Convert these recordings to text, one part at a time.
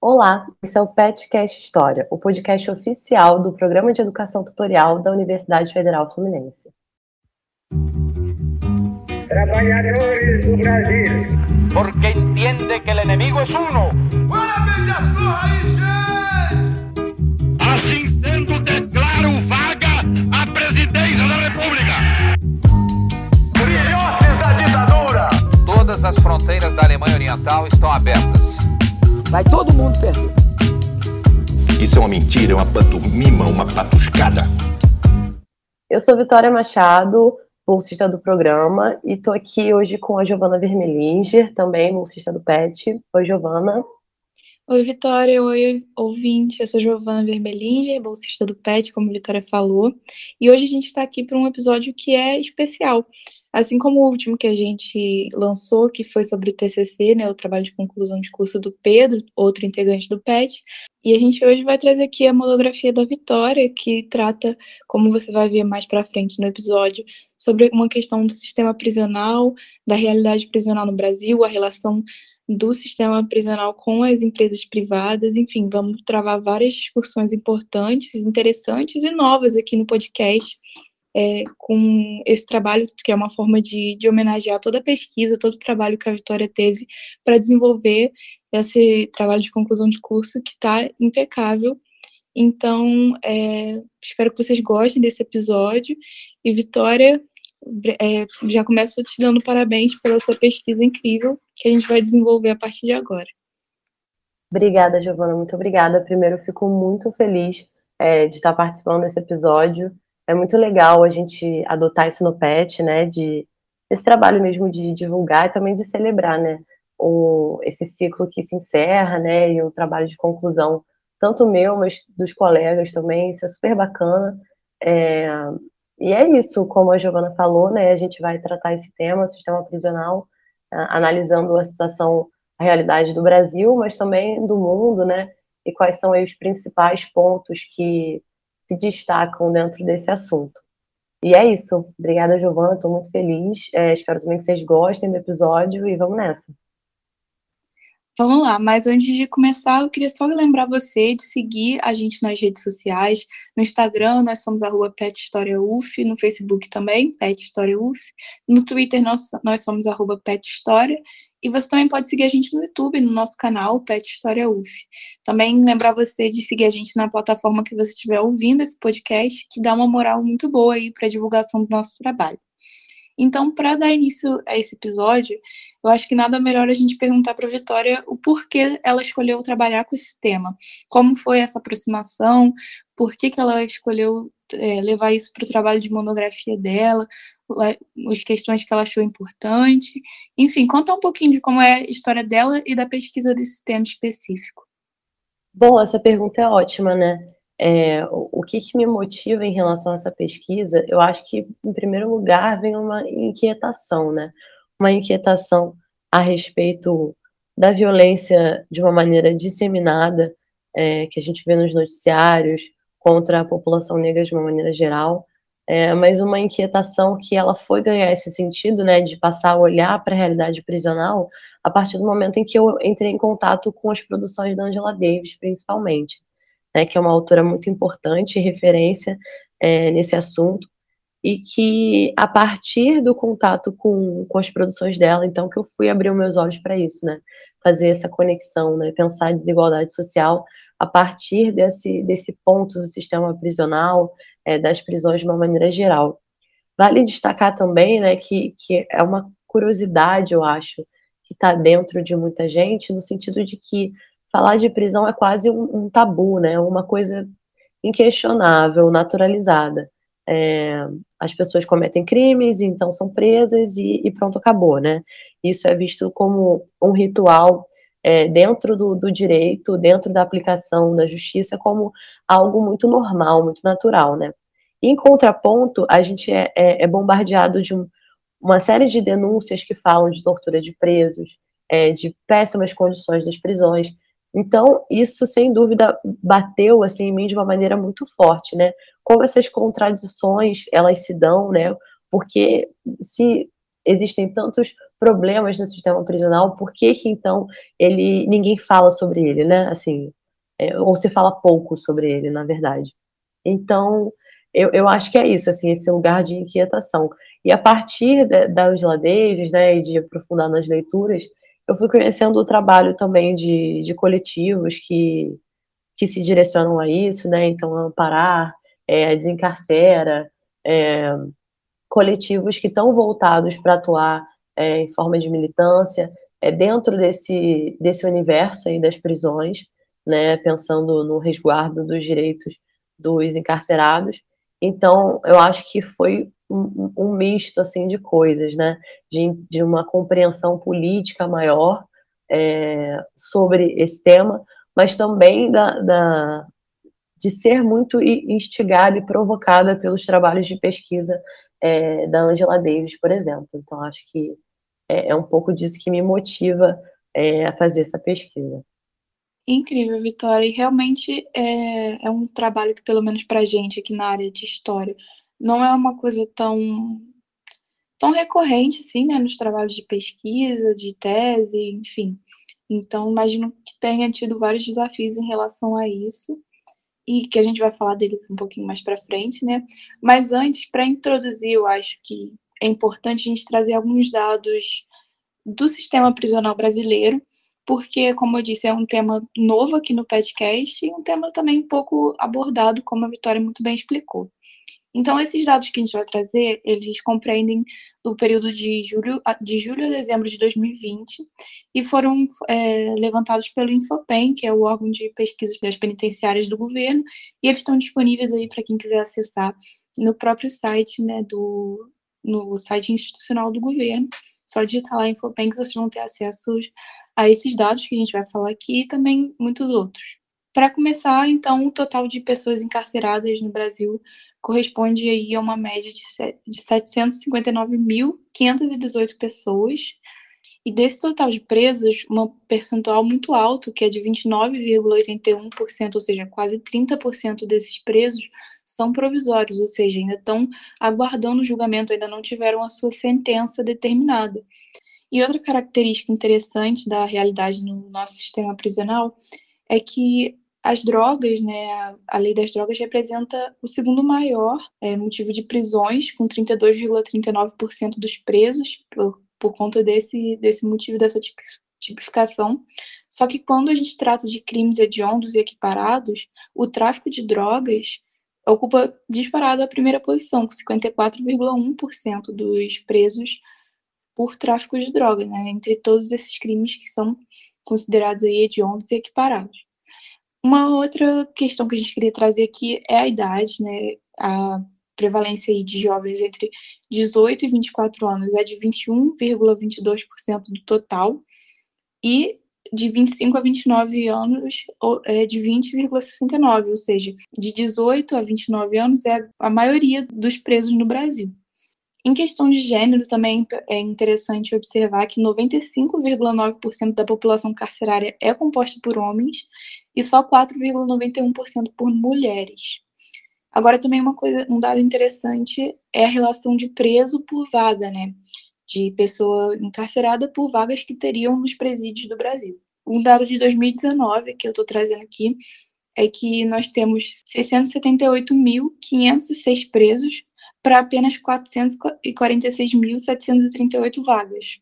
Olá, esse é o PetCast História, o podcast oficial do Programa de Educação Tutorial da Universidade Federal Fluminense. Trabalhadores do Brasil. Porque entende que o inimigo é uno. Assim sendo, declaro vaga a presidência da República. Filhotes da ditadura. Todas as fronteiras da Alemanha Oriental estão abertas. Vai todo mundo perder. Isso é uma mentira, é uma pantomima, uma patuscada. Eu sou Vitória Machado, bolsista do programa, e estou aqui hoje com a Giovana Vermelinger, também bolsista do PET. Oi, Giovana. Oi, Vitória. Oi, ouvinte. Eu sou Giovana Vermelinger, bolsista do PET, como a Vitória falou. E hoje a gente está aqui para um episódio que é especial. Assim como o último que a gente lançou, que foi sobre o TCC, né, o trabalho de conclusão de curso do Pedro, outro integrante do PET, e a gente hoje vai trazer aqui a monografia da Vitória, que trata, como você vai ver mais para frente no episódio, sobre uma questão do sistema prisional, da realidade prisional no Brasil, a relação do sistema prisional com as empresas privadas, enfim, vamos travar várias discussões importantes, interessantes e novas aqui no podcast é, com esse trabalho, que é uma forma de, de homenagear toda a pesquisa, todo o trabalho que a Vitória teve para desenvolver esse trabalho de conclusão de curso que está impecável. Então, é, espero que vocês gostem desse episódio. E, Vitória, é, já começo te dando parabéns pela sua pesquisa incrível que a gente vai desenvolver a partir de agora. Obrigada, Giovana, muito obrigada. Primeiro, fico muito feliz é, de estar participando desse episódio é muito legal a gente adotar isso no PET, né, de esse trabalho mesmo de divulgar e também de celebrar, né, o, esse ciclo que se encerra, né, e o trabalho de conclusão, tanto meu, mas dos colegas também, isso é super bacana. É, e é isso, como a Giovana falou, né, a gente vai tratar esse tema, o sistema prisional, analisando a situação, a realidade do Brasil, mas também do mundo, né, e quais são os principais pontos que se destacam dentro desse assunto. E é isso. Obrigada, Giovana. Estou muito feliz. É, espero também que vocês gostem do episódio e vamos nessa. Vamos lá, mas antes de começar, eu queria só lembrar você de seguir a gente nas redes sociais. No Instagram, nós somos arroba PetHistóriaUF, no Facebook também, PetHistóriaUF. No Twitter, nós, nós somos arroba PetHistória. E você também pode seguir a gente no YouTube, no nosso canal, Pet História UF. Também lembrar você de seguir a gente na plataforma que você estiver ouvindo esse podcast, que dá uma moral muito boa aí para a divulgação do nosso trabalho. Então, para dar início a esse episódio, eu acho que nada melhor a gente perguntar para a Vitória o porquê ela escolheu trabalhar com esse tema. Como foi essa aproximação? Por que, que ela escolheu é, levar isso para o trabalho de monografia dela? As questões que ela achou importante. Enfim, conta um pouquinho de como é a história dela e da pesquisa desse tema específico. Bom, essa pergunta é ótima, né? É, o, que, que, me motiva em relação a essa pesquisa? Eu acho que, em primeiro lugar, vem uma inquietação, né? Uma inquietação a respeito da violência de uma maneira disseminada, é, que a gente vê nos noticiários, contra a população negra de uma maneira geral, é, mas uma inquietação que ela foi ganhar esse sentido, né, de passar a olhar para a realidade prisional a partir do momento em que eu entrei em contato com as produções da Angela Davis, principalmente né, que é uma autora muito importante, referência é, nesse assunto, e que a partir do contato com, com as produções dela, então que eu fui abrir meus olhos para isso, né, fazer essa conexão, né, pensar a desigualdade social a partir desse, desse ponto do sistema prisional, é, das prisões de uma maneira geral. Vale destacar também, né, que, que é uma curiosidade, eu acho, que está dentro de muita gente, no sentido de que falar de prisão é quase um, um tabu, né? Uma coisa inquestionável, naturalizada. É, as pessoas cometem crimes, então são presas e, e, pronto, acabou, né? Isso é visto como um ritual é, dentro do, do, direito, dentro da aplicação da justiça, como algo muito normal, muito natural, né? Em contraponto, a gente é, é, é bombardeado de um, uma série de denúncias que falam de tortura de presos, é, de péssimas condições das prisões, então, isso sem dúvida bateu assim em mim de uma maneira muito forte, né? Como essas contradições, elas se dão, né? Porque se existem tantos problemas no sistema prisional, por que que então ele ninguém fala sobre ele, né? Assim, é, ou se fala pouco sobre ele, na verdade. Então, eu, eu acho que é isso, assim, esse lugar de inquietação. E a partir de, da Angela Davis, né, e de aprofundar nas leituras, eu fui conhecendo o trabalho também de, de coletivos que, que se direcionam a isso, né, então Amparar, é, Desencarcera, é, coletivos que estão voltados para atuar é, em forma de militância é, dentro desse, desse universo aí das prisões, né, pensando no resguardo dos direitos dos encarcerados. Então, eu acho que foi um, um misto assim de coisas, né, de, de uma compreensão política maior é, sobre esse tema, mas também da, da, de ser muito instigada e provocada pelos trabalhos de pesquisa é, da Angela Davis, por exemplo. Então, acho que é, é um pouco disso que me motiva é, a fazer essa pesquisa. Incrível, Vitória. E realmente é, é um trabalho que, pelo menos para gente aqui na área de história, não é uma coisa tão, tão recorrente, assim, né, nos trabalhos de pesquisa, de tese, enfim. Então, imagino que tenha tido vários desafios em relação a isso e que a gente vai falar deles um pouquinho mais para frente, né? Mas antes, para introduzir, eu acho que é importante a gente trazer alguns dados do sistema prisional brasileiro, porque, como eu disse, é um tema novo aqui no podcast e um tema também pouco abordado, como a Vitória muito bem explicou. Então, esses dados que a gente vai trazer, eles compreendem do período de julho, de julho a dezembro de 2020 e foram é, levantados pelo Infopen, que é o órgão de pesquisas das penitenciárias do governo, e eles estão disponíveis aí para quem quiser acessar no próprio site, né, do, no site institucional do governo. Só digitar lá Infopen que vocês vão ter acesso a esses dados que a gente vai falar aqui e também muitos outros. Para começar, então, o total de pessoas encarceradas no Brasil corresponde aí a uma média de, de 759.518 pessoas. E desse total de presos, um percentual muito alto, que é de 29,81%, ou seja, quase 30% desses presos são provisórios, ou seja, ainda estão aguardando o julgamento, ainda não tiveram a sua sentença determinada. E outra característica interessante da realidade no nosso sistema prisional é que as drogas, né, a lei das drogas representa o segundo maior é, motivo de prisões, com 32,39% dos presos por, por conta desse, desse motivo, dessa tipificação. Só que quando a gente trata de crimes hediondos e equiparados, o tráfico de drogas ocupa disparado a primeira posição, com 54,1% dos presos por tráfico de drogas, né, entre todos esses crimes que são considerados aí hediondos e equiparados. Uma outra questão que a gente queria trazer aqui é a idade, né? A prevalência aí de jovens entre 18 e 24 anos é de 21,22% do total e de 25 a 29 anos é de 20,69, ou seja, de 18 a 29 anos é a maioria dos presos no Brasil. Em questão de gênero, também é interessante observar que 95,9% da população carcerária é composta por homens e só 4,91% por mulheres. Agora, também uma coisa, um dado interessante é a relação de preso por vaga, né? De pessoa encarcerada por vagas que teriam nos presídios do Brasil. Um dado de 2019 que eu estou trazendo aqui é que nós temos 678.506 presos para apenas 446.738 vagas.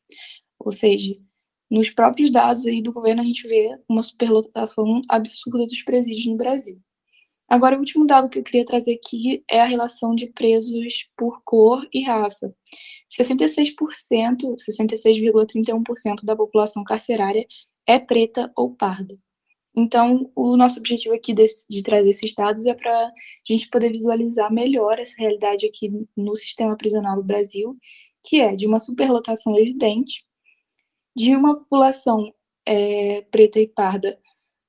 Ou seja, nos próprios dados aí do governo a gente vê uma superlotação absurda dos presídios no Brasil. Agora, o último dado que eu queria trazer aqui é a relação de presos por cor e raça. 66%, 66,31% da população carcerária é preta ou parda. Então, o nosso objetivo aqui de, de trazer esses dados é para a gente poder visualizar melhor essa realidade aqui no sistema prisional do Brasil, que é de uma superlotação evidente, de uma população é, preta e parda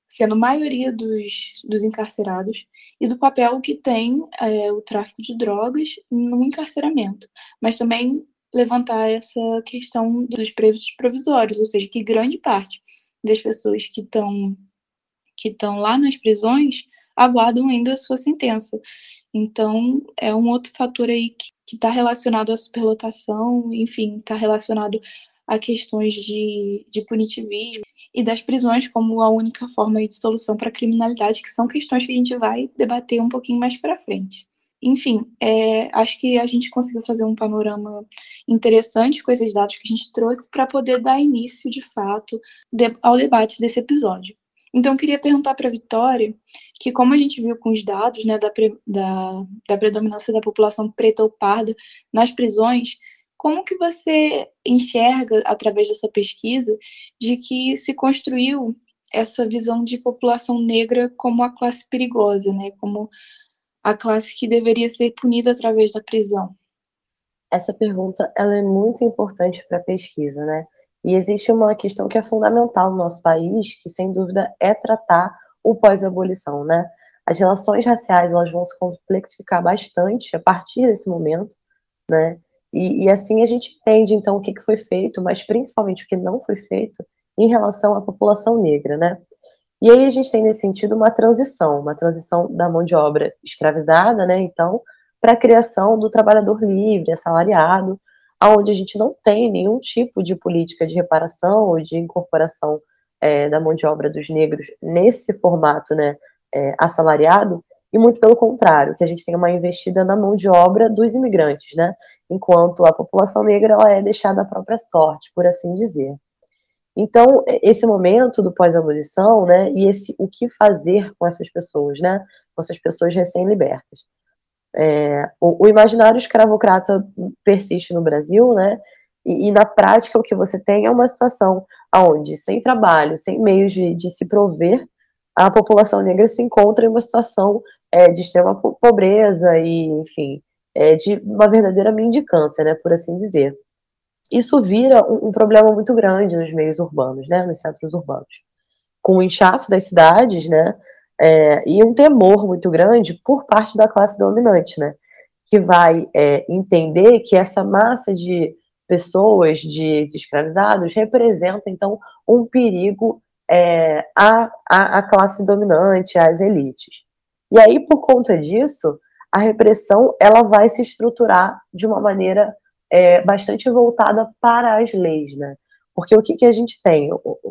sendo maioria dos, dos encarcerados, e do papel que tem é, o tráfico de drogas no encarceramento, mas também levantar essa questão dos presos provisórios, ou seja, que grande parte das pessoas que estão que estão lá nas prisões aguardam ainda a sua sentença. Então, é um outro fator aí que está relacionado à superlotação, enfim, está relacionado a questões de, de punitivismo e das prisões como a única forma de solução para a criminalidade, que são questões que a gente vai debater um pouquinho mais para frente. Enfim, é, acho que a gente conseguiu fazer um panorama interessante com esses dados que a gente trouxe para poder dar início, de fato, de, ao debate desse episódio. Então, eu queria perguntar para a Vitória, que como a gente viu com os dados né, da, pre, da, da predominância da população preta ou parda nas prisões, como que você enxerga, através da sua pesquisa, de que se construiu essa visão de população negra como a classe perigosa, né? como a classe que deveria ser punida através da prisão? Essa pergunta ela é muito importante para a pesquisa, né? E existe uma questão que é fundamental no nosso país, que sem dúvida é tratar o pós-abolição, né? As relações raciais elas vão se complexificar bastante a partir desse momento, né? E, e assim a gente entende então o que, que foi feito, mas principalmente o que não foi feito em relação à população negra, né? E aí a gente tem nesse sentido uma transição, uma transição da mão de obra escravizada, né? Então, para a criação do trabalhador livre, assalariado, aonde a gente não tem nenhum tipo de política de reparação ou de incorporação é, da mão de obra dos negros nesse formato né, é, assalariado, e muito pelo contrário, que a gente tem uma investida na mão de obra dos imigrantes, né, enquanto a população negra ela é deixada à própria sorte, por assim dizer. Então, esse momento do pós-abolição, né, e esse o que fazer com essas pessoas, né, com essas pessoas recém-libertas. É, o, o, imaginário escravocrata persiste no Brasil, né? E, e, na prática o que você tem é uma situação onde, sem trabalho, sem meios de, de se prover, a população negra se encontra em uma situação é, de extrema pobreza e, enfim, é, de uma verdadeira mendicância, né, por assim dizer. Isso vira um, um problema muito grande nos meios urbanos, né, nos centros urbanos. Com o inchaço das cidades, né, é, e um temor muito grande por parte da classe dominante, né? Que vai é, entender que essa massa de pessoas, de escravizados, representa, então, um perigo é, à, à, à classe dominante, às elites. E aí, por conta disso, a repressão ela vai se estruturar de uma maneira é, bastante voltada para as leis, né? Porque o que, que a gente tem?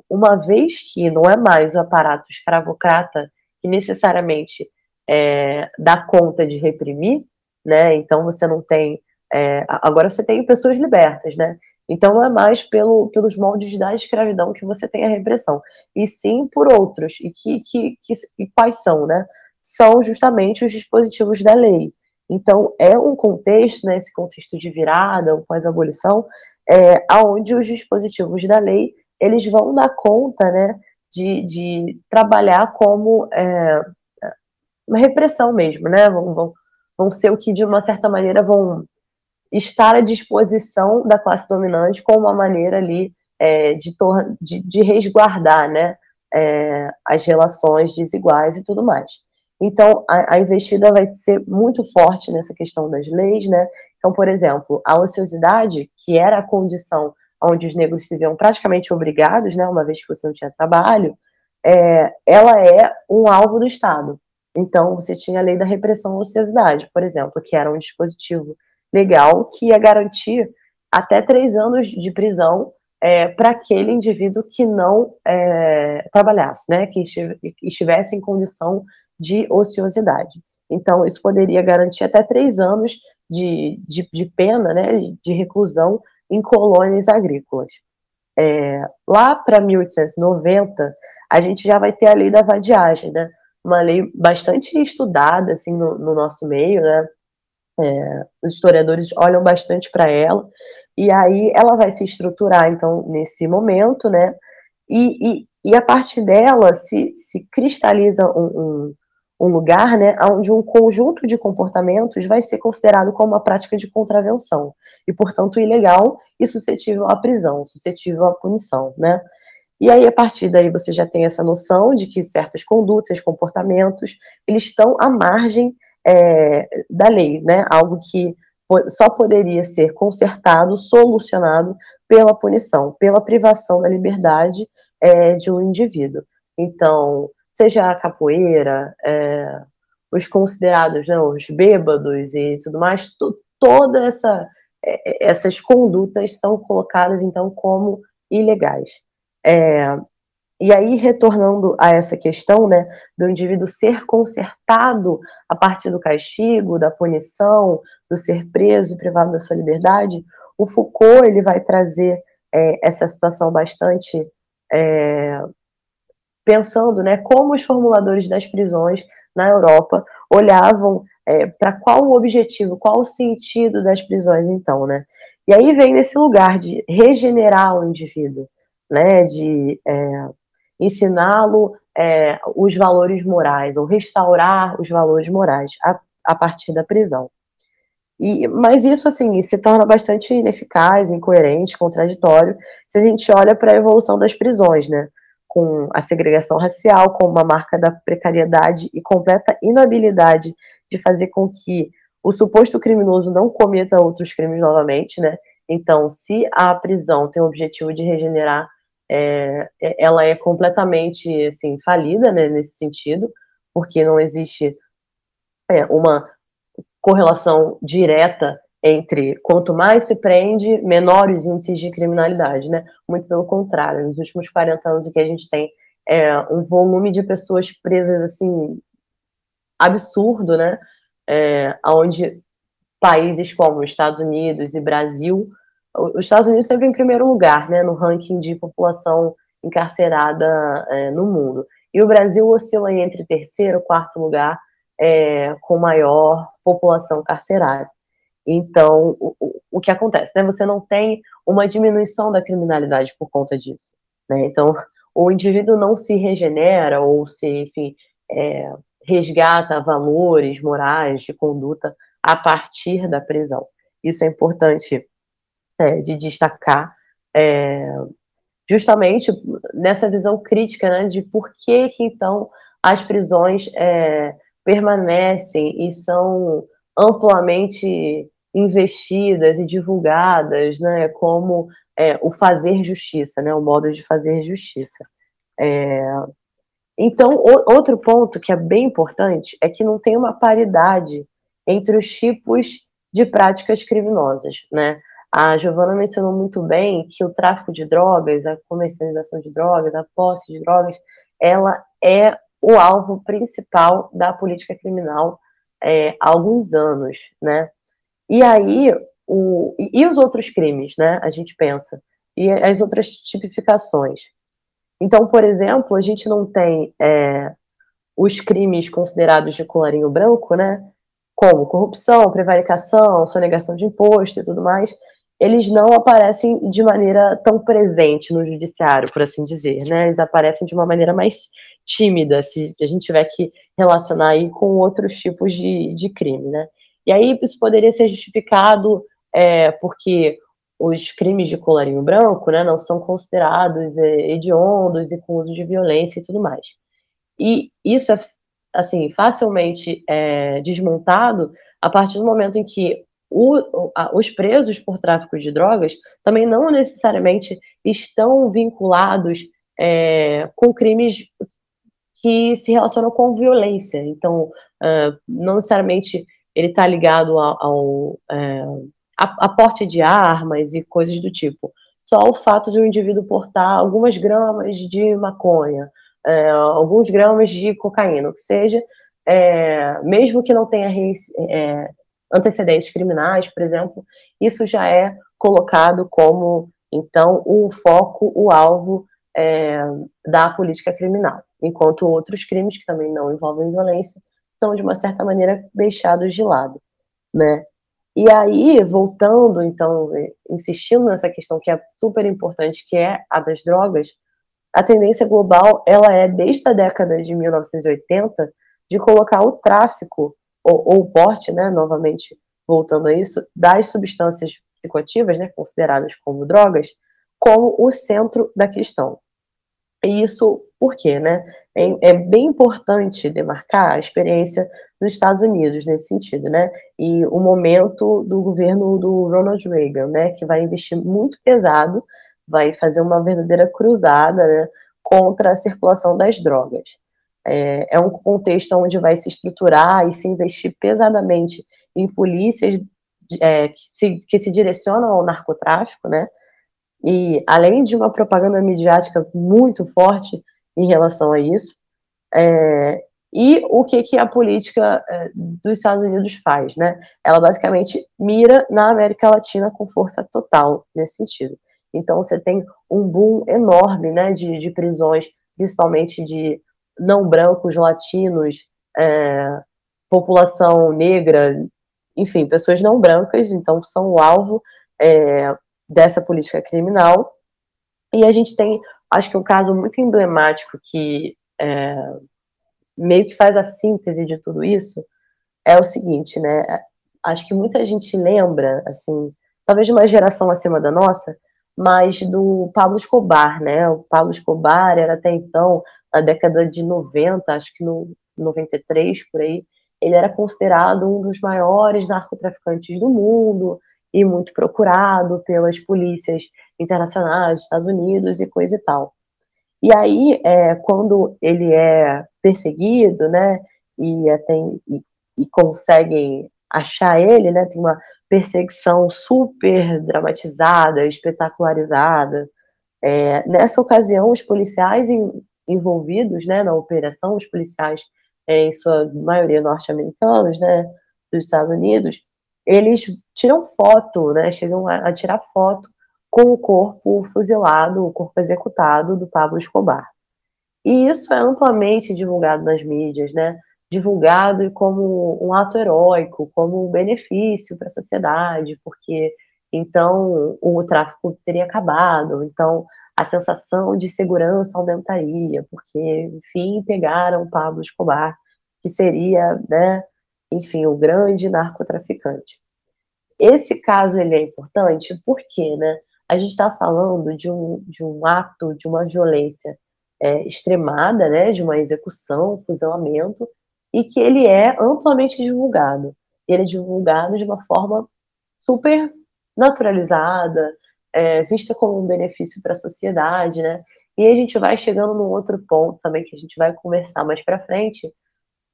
Uma vez que não é mais o aparato escravocrata que necessariamente é, dá conta de reprimir, né? Então você não tem. É, agora você tem pessoas libertas, né? Então não é mais pelo, pelos moldes da escravidão que você tem a repressão, e sim por outros. E, que, que, que, e quais são, né? São justamente os dispositivos da lei. Então é um contexto, né, esse contexto de virada, ou pós-abolição, é, onde os dispositivos da lei eles vão dar conta, né, de, de trabalhar como é, uma repressão mesmo, né? Vão, vão, vão ser o que, de uma certa maneira, vão estar à disposição da classe dominante como uma maneira ali é, de, de, de, resguardar né, é, as relações desiguais e tudo mais. Então, a, a, investida vai ser muito forte nessa questão das leis, né? Então, por exemplo, a ociosidade, que era a condição onde os negros se viam praticamente obrigados, né, uma vez que você não tinha trabalho, é, ela é um alvo do Estado. Então, você tinha a lei da repressão à ociosidade, por exemplo, que era um dispositivo legal que ia garantir até três anos de prisão é, para aquele indivíduo que não é, trabalhasse, né, que estivesse em condição de ociosidade. Então, isso poderia garantir até três anos de, de, de pena, né, de reclusão em colônias agrícolas. É, lá para 1890, a gente já vai ter a lei da vadiagem, né? Uma lei bastante estudada, assim, no, no nosso meio, né? É, os historiadores olham bastante para ela, e aí ela vai se estruturar, então, nesse momento, né? E, e, e a partir dela se, se cristaliza um, um um lugar né, onde um conjunto de comportamentos vai ser considerado como uma prática de contravenção e, portanto, ilegal e suscetível à prisão, suscetível à punição, né? E aí, a partir daí, você já tem essa noção de que certas condutas, comportamentos, eles estão à margem é, da lei, né? Algo que só poderia ser consertado, solucionado pela punição, pela privação da liberdade é, de um indivíduo. Então, seja a capoeira, é, os considerados, né, os bêbados e tudo mais, toda essa é, essas condutas são colocadas, então, como ilegais. É, e aí, retornando a essa questão, né, do indivíduo ser consertado a partir do castigo, da punição, do ser preso privado da sua liberdade, o Foucault ele vai trazer é, essa situação bastante é, pensando, né, como os formuladores das prisões na Europa olhavam é, para qual o objetivo, qual o sentido das prisões, então, né? E aí vem nesse lugar de regenerar o indivíduo, né, de é, ensiná-lo é, os valores morais, ou restaurar os valores morais a, a partir da prisão. E, mas isso, assim, se torna bastante ineficaz, incoerente, contraditório, se a gente olha para a evolução das prisões, né? Com a segregação racial como uma marca da precariedade e completa inabilidade de fazer com que o suposto criminoso não cometa outros crimes novamente, né? Então, se a prisão tem o objetivo de regenerar é, é, ela é completamente assim falida né, nesse sentido, porque não existe é, uma correlação direta entre quanto mais se prende, menores índices de criminalidade, né? Muito pelo contrário, nos últimos 40 anos que a gente tem é, um volume de pessoas presas assim absurdo, né? É, onde países como Estados Unidos e Brasil os Estados Unidos sempre em primeiro lugar, né, no ranking de população encarcerada é, no mundo. E o Brasil oscila entre terceiro e quarto lugar é, com maior população carcerária. Então, o, o, que acontece? Né? Você não tem uma diminuição da criminalidade por conta disso. Né? Então, o indivíduo não se regenera ou se, enfim, é, resgata valores morais de conduta a partir da prisão. Isso é importante é, de destacar, é, justamente nessa visão crítica né, de por que, que então as prisões é, permanecem e são amplamente investidas e divulgadas né, como é, o fazer justiça, né, o modo de fazer justiça. É, então, o, outro ponto que é bem importante é que não tem uma paridade entre os tipos de práticas criminosas, né? A Giovana mencionou muito bem que o tráfico de drogas, a comercialização de drogas, a posse de drogas, ela é o alvo principal da política criminal é, há alguns anos, né? E aí, o, e, os outros crimes, né? A gente pensa. E as outras tipificações. Então, por exemplo, a gente não tem é, os crimes considerados de colarinho branco, né? Como corrupção, prevaricação, sonegação de imposto e tudo mais, eles não aparecem de maneira tão presente no judiciário, por assim dizer, né? Eles aparecem de uma maneira mais tímida, se a gente tiver que relacionar aí com outros tipos de, de crime, né? E aí isso poderia ser justificado é, porque os crimes de colarinho branco, né, não são considerados é, hediondos e com uso de violência e tudo mais. E isso é, assim, facilmente é, desmontado a partir do momento em que o, os presos por tráfico de drogas também não necessariamente estão vinculados é, com crimes que se relacionam com violência. Então, uh, não necessariamente ele está ligado ao, ao é, a, a, porte de armas e coisas do tipo. Só o fato de um indivíduo portar algumas gramas de maconha, é, alguns gramas de cocaína, o que seja, é, mesmo que não tenha é, antecedentes criminais, por exemplo, isso já é colocado como, então, o foco, o alvo é, da política criminal, enquanto outros crimes que também não envolvem violência são, de uma certa maneira, deixados de lado, né? E aí, voltando, então, insistindo nessa questão que é super importante, que é a das drogas, a tendência global, ela é, desde a década de 1980, de colocar o tráfico ou, ou o porte, né, novamente voltando a isso, das substâncias psicoativas, né, consideradas como drogas, como o centro da questão. E isso por quê, né? É, é, bem importante demarcar a experiência dos Estados Unidos nesse sentido, né? E o momento do governo do Ronald Reagan, né, que vai investir muito pesado, vai fazer uma verdadeira cruzada, né, contra a circulação das drogas. É, é um contexto onde vai se estruturar e se investir pesadamente em polícias é, que, se, que se direcionam ao narcotráfico, né? E além de uma propaganda midiática muito forte em relação a isso, é, e o que, que a política é, dos Estados Unidos faz, né? Ela basicamente mira na América Latina com força total nesse sentido. Então você tem um boom enorme, né, de, de prisões, principalmente de não brancos, latinos, é, população negra, enfim, pessoas não brancas, então são o alvo é, dessa política criminal. E a gente tem, acho que um caso muito emblemático que é, meio que faz a síntese de tudo isso é o seguinte, né? Acho que muita gente lembra, assim, talvez de uma geração acima da nossa, mas do Pablo Escobar, né? O Pablo Escobar era até então, na década de 90, acho que no 93 por aí, ele era considerado um dos maiores narcotraficantes do mundo e muito procurado pelas polícias internacionais dos Estados Unidos e coisa e tal. E aí, é, quando ele é perseguido, né, e, é, tem, e, e conseguem achar ele, né, tem uma perseguição super dramatizada, espetacularizada. É, nessa ocasião, os policiais envolvidos né, na operação, os policiais é, em sua maioria norte-americanos, né, dos Estados Unidos, eles tiram foto, né, chegam a, a tirar foto com o corpo fuzilado, o corpo executado do Pablo Escobar. E isso é amplamente divulgado nas mídias, né? Divulgado como um ato heróico, como um benefício para a sociedade, porque então o tráfico teria acabado, então a sensação de segurança aumentaria, porque, enfim, pegaram Pablo Escobar, que seria, né, enfim, o grande narcotraficante. Esse caso ele é importante porque, né, a gente está falando de um, de um ato, de uma violência é, extremada, né, de uma execução, fuzilamento, e que ele é amplamente divulgado. Ele é divulgado de uma forma super naturalizada, é, vista como um benefício para a sociedade, né? E a gente vai chegando num outro ponto também que a gente vai conversar mais para frente,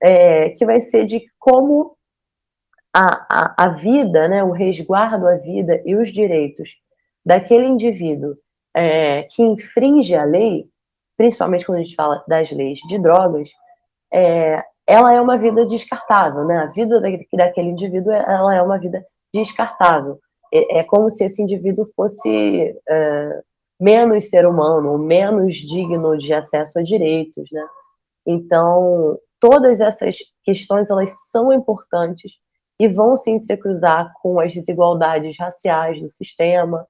é, que vai ser de como a, a, a vida, né, o resguardo à vida e os direitos daquele indivíduo é, que infringe a lei, principalmente quando a gente fala das leis de drogas, é, ela é uma vida descartável, né? A vida daquele indivíduo ela é uma vida descartável é, é como se esse indivíduo fosse é, menos ser humano, menos digno de acesso a direitos, né? Então, todas essas questões, elas são importantes e vão se entrecruzar com as desigualdades raciais no sistema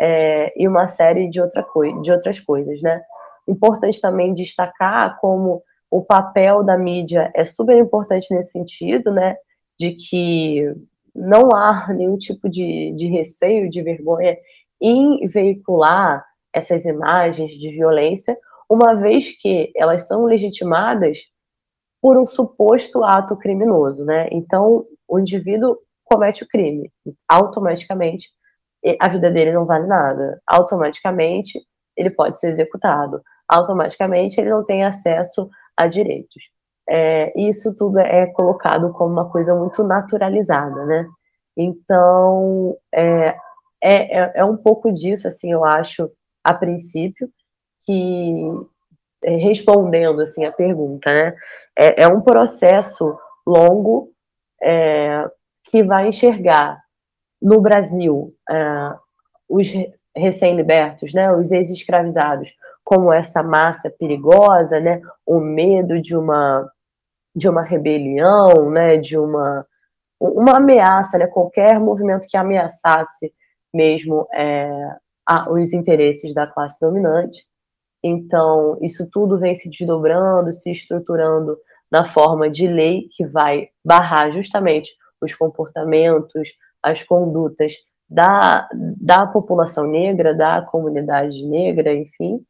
é, e uma série de, outra de outras coisas, né? Importante também destacar como o papel da mídia é super importante nesse sentido, né? De que não há nenhum tipo de, de receio, de vergonha em veicular essas imagens de violência, uma vez que elas são legitimadas por um suposto ato criminoso, né? Então, o indivíduo comete o crime, automaticamente a vida dele não vale nada, automaticamente ele pode ser executado, automaticamente ele não tem acesso a direitos é, isso tudo é colocado como uma coisa muito naturalizada, né? Então, é, é, é, é um pouco disso, assim, eu acho, a princípio, que, é, respondendo, assim, a pergunta, né? É, é um processo longo é, que vai enxergar no Brasil é, os recém-libertos, né, os ex-escravizados, como essa massa perigosa, né, o medo de uma de uma rebelião, né, de uma, uma ameaça, né, qualquer movimento que ameaçasse mesmo é, a, os interesses da classe dominante. Então, isso tudo vem se desdobrando, se estruturando na forma de lei que vai barrar justamente os comportamentos, as condutas da, da população negra, da comunidade negra, enfim,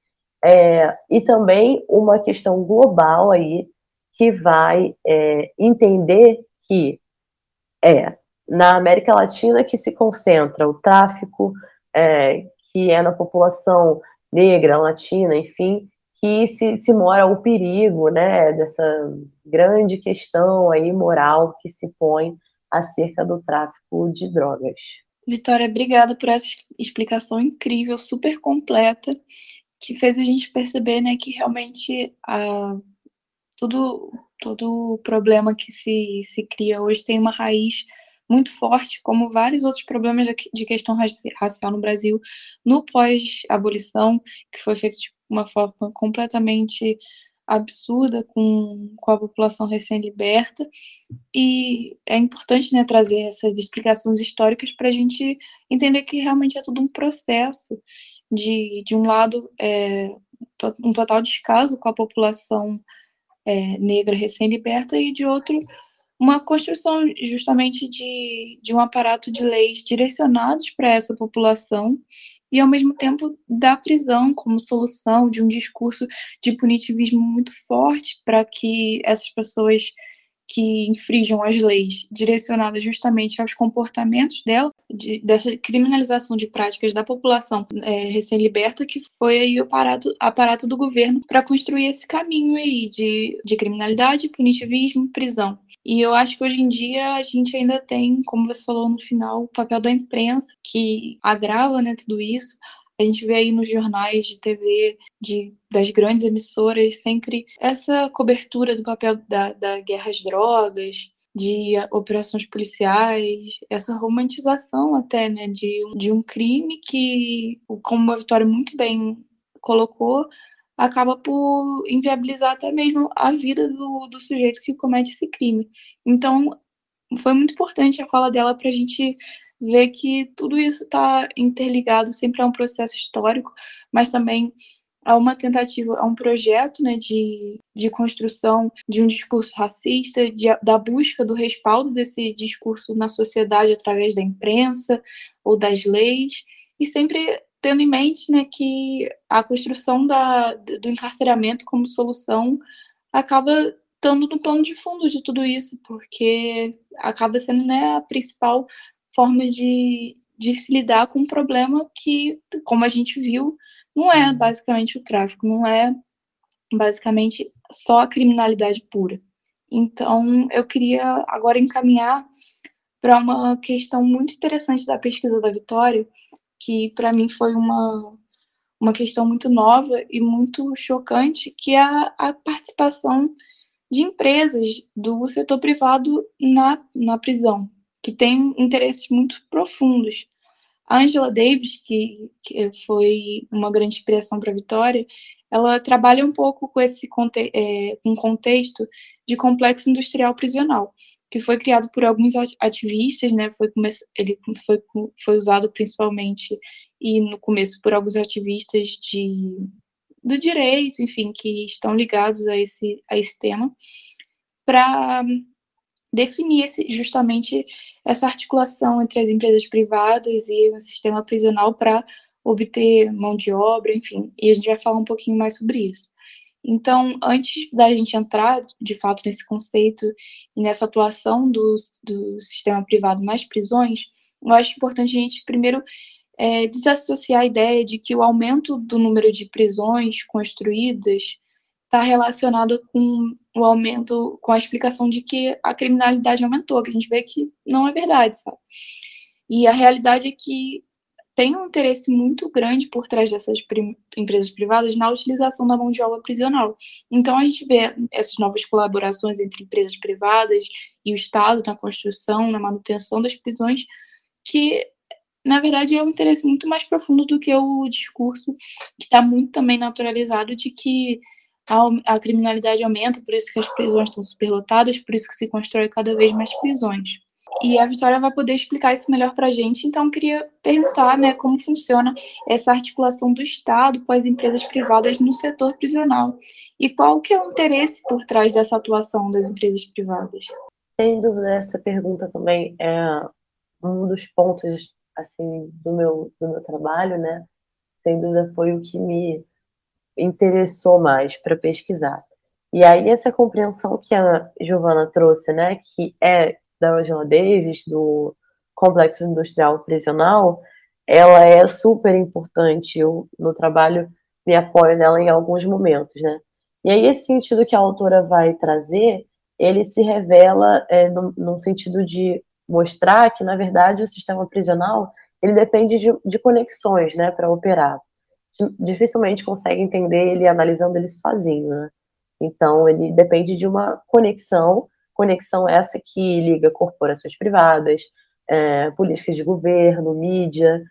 é, e também uma questão global aí que vai é, entender que é na América Latina que se concentra o tráfico, é, que é na população negra, latina, enfim, que se, se mora o perigo, né, dessa grande questão aí moral que se põe acerca do tráfico de drogas. Vitória, obrigada por essa explicação incrível, super completa, que fez a gente perceber né, que realmente a, tudo, todo problema que se, se cria hoje tem uma raiz muito forte, como vários outros problemas de questão racial no Brasil, no pós-abolição, que foi feito de uma forma completamente absurda com, com a população recém-liberta. E é importante né, trazer essas explicações históricas para a gente entender que realmente é todo um processo de, de um lado, é, um total descaso com a população é, negra recém-liberta e de outro, uma construção justamente de, de um aparato de leis direcionados para essa população e, ao mesmo tempo, da prisão como solução de um discurso de punitivismo muito forte para que essas pessoas que infringam as leis direcionadas justamente aos comportamentos dela, de, dessa criminalização de práticas da população é, recém-liberta, que foi aí o aparato, aparato do governo para construir esse caminho aí de, de criminalidade, punitivismo, prisão. E eu acho que hoje em dia a gente ainda tem, como você falou no final, o papel da imprensa, que agrava né, tudo isso. A gente vê aí nos jornais de TV de, das grandes emissoras sempre essa cobertura do papel da, da guerra às drogas, de operações policiais, essa romantização até, né, de, de um crime que, como a Vitória muito bem colocou, acaba por inviabilizar até mesmo a vida do, do sujeito que comete esse crime. Então, foi muito importante a fala dela para a gente ver que tudo isso está interligado, sempre a um processo histórico, mas também a uma tentativa, a um projeto né, de, de construção de um discurso racista, de, da busca do respaldo desse discurso na sociedade através da imprensa ou das leis, e sempre tendo em mente né, que a construção da, do encarceramento como solução acaba estando no plano de fundo de tudo isso, porque acaba sendo né, a principal forma de, de se lidar com um problema que, como a gente viu, não é basicamente o tráfico, não é basicamente só a criminalidade pura. Então, eu queria agora encaminhar para uma questão muito interessante da pesquisa da Vitória, que para mim foi uma, uma questão muito nova e muito chocante, que é a, a participação de empresas do setor privado na, na prisão que tem interesses muito profundos. A Angela Davis, que, que foi uma grande inspiração para a Vitória, ela trabalha um pouco com esse conte é, contexto de complexo industrial prisional, que foi criado por alguns ativistas, né? Foi ele foi, foi usado principalmente e no começo por alguns ativistas de do direito, enfim, que estão ligados a esse a esse tema, para definir justamente essa articulação entre as empresas privadas e o sistema prisional para obter mão de obra, enfim, e a gente vai falar um pouquinho mais sobre isso. Então, antes da gente entrar, de fato, nesse conceito e nessa atuação do, do sistema privado nas prisões, eu acho importante a gente primeiro é, desassociar a ideia de que o aumento do número de prisões construídas está relacionado com o aumento, com a explicação de que a criminalidade aumentou, que a gente vê que não é verdade, sabe? E a realidade é que tem um interesse muito grande por trás dessas empresas privadas na utilização da mão de obra prisional. Então a gente vê essas novas colaborações entre empresas privadas e o Estado na construção, na manutenção das prisões, que na verdade é um interesse muito mais profundo do que o discurso que está muito também naturalizado de que a, a criminalidade aumenta, por isso que as prisões estão superlotadas, por isso que se constrói cada vez mais prisões. E a Vitória vai poder explicar isso melhor para a gente, então queria perguntar né, como funciona essa articulação do Estado com as empresas privadas no setor prisional e qual que é o interesse por trás dessa atuação das empresas privadas. Sem dúvida, essa pergunta também é um dos pontos assim do meu, do meu trabalho, né? Sem dúvida foi o que me interessou mais para pesquisar. E aí essa compreensão que a Giovana trouxe, né, que é da Angela Davis, do complexo industrial prisional, ela é super importante. Eu, no trabalho, me apoio nela em alguns momentos, né? E aí esse sentido que a autora vai trazer, ele se revela é, no, sentido de mostrar que, na verdade, o sistema prisional ele depende de, de conexões né, para operar. Dificilmente consegue entender ele analisando ele sozinho. Né? Então, ele depende de uma conexão, conexão essa que liga corporações privadas, é, políticas de governo, mídia.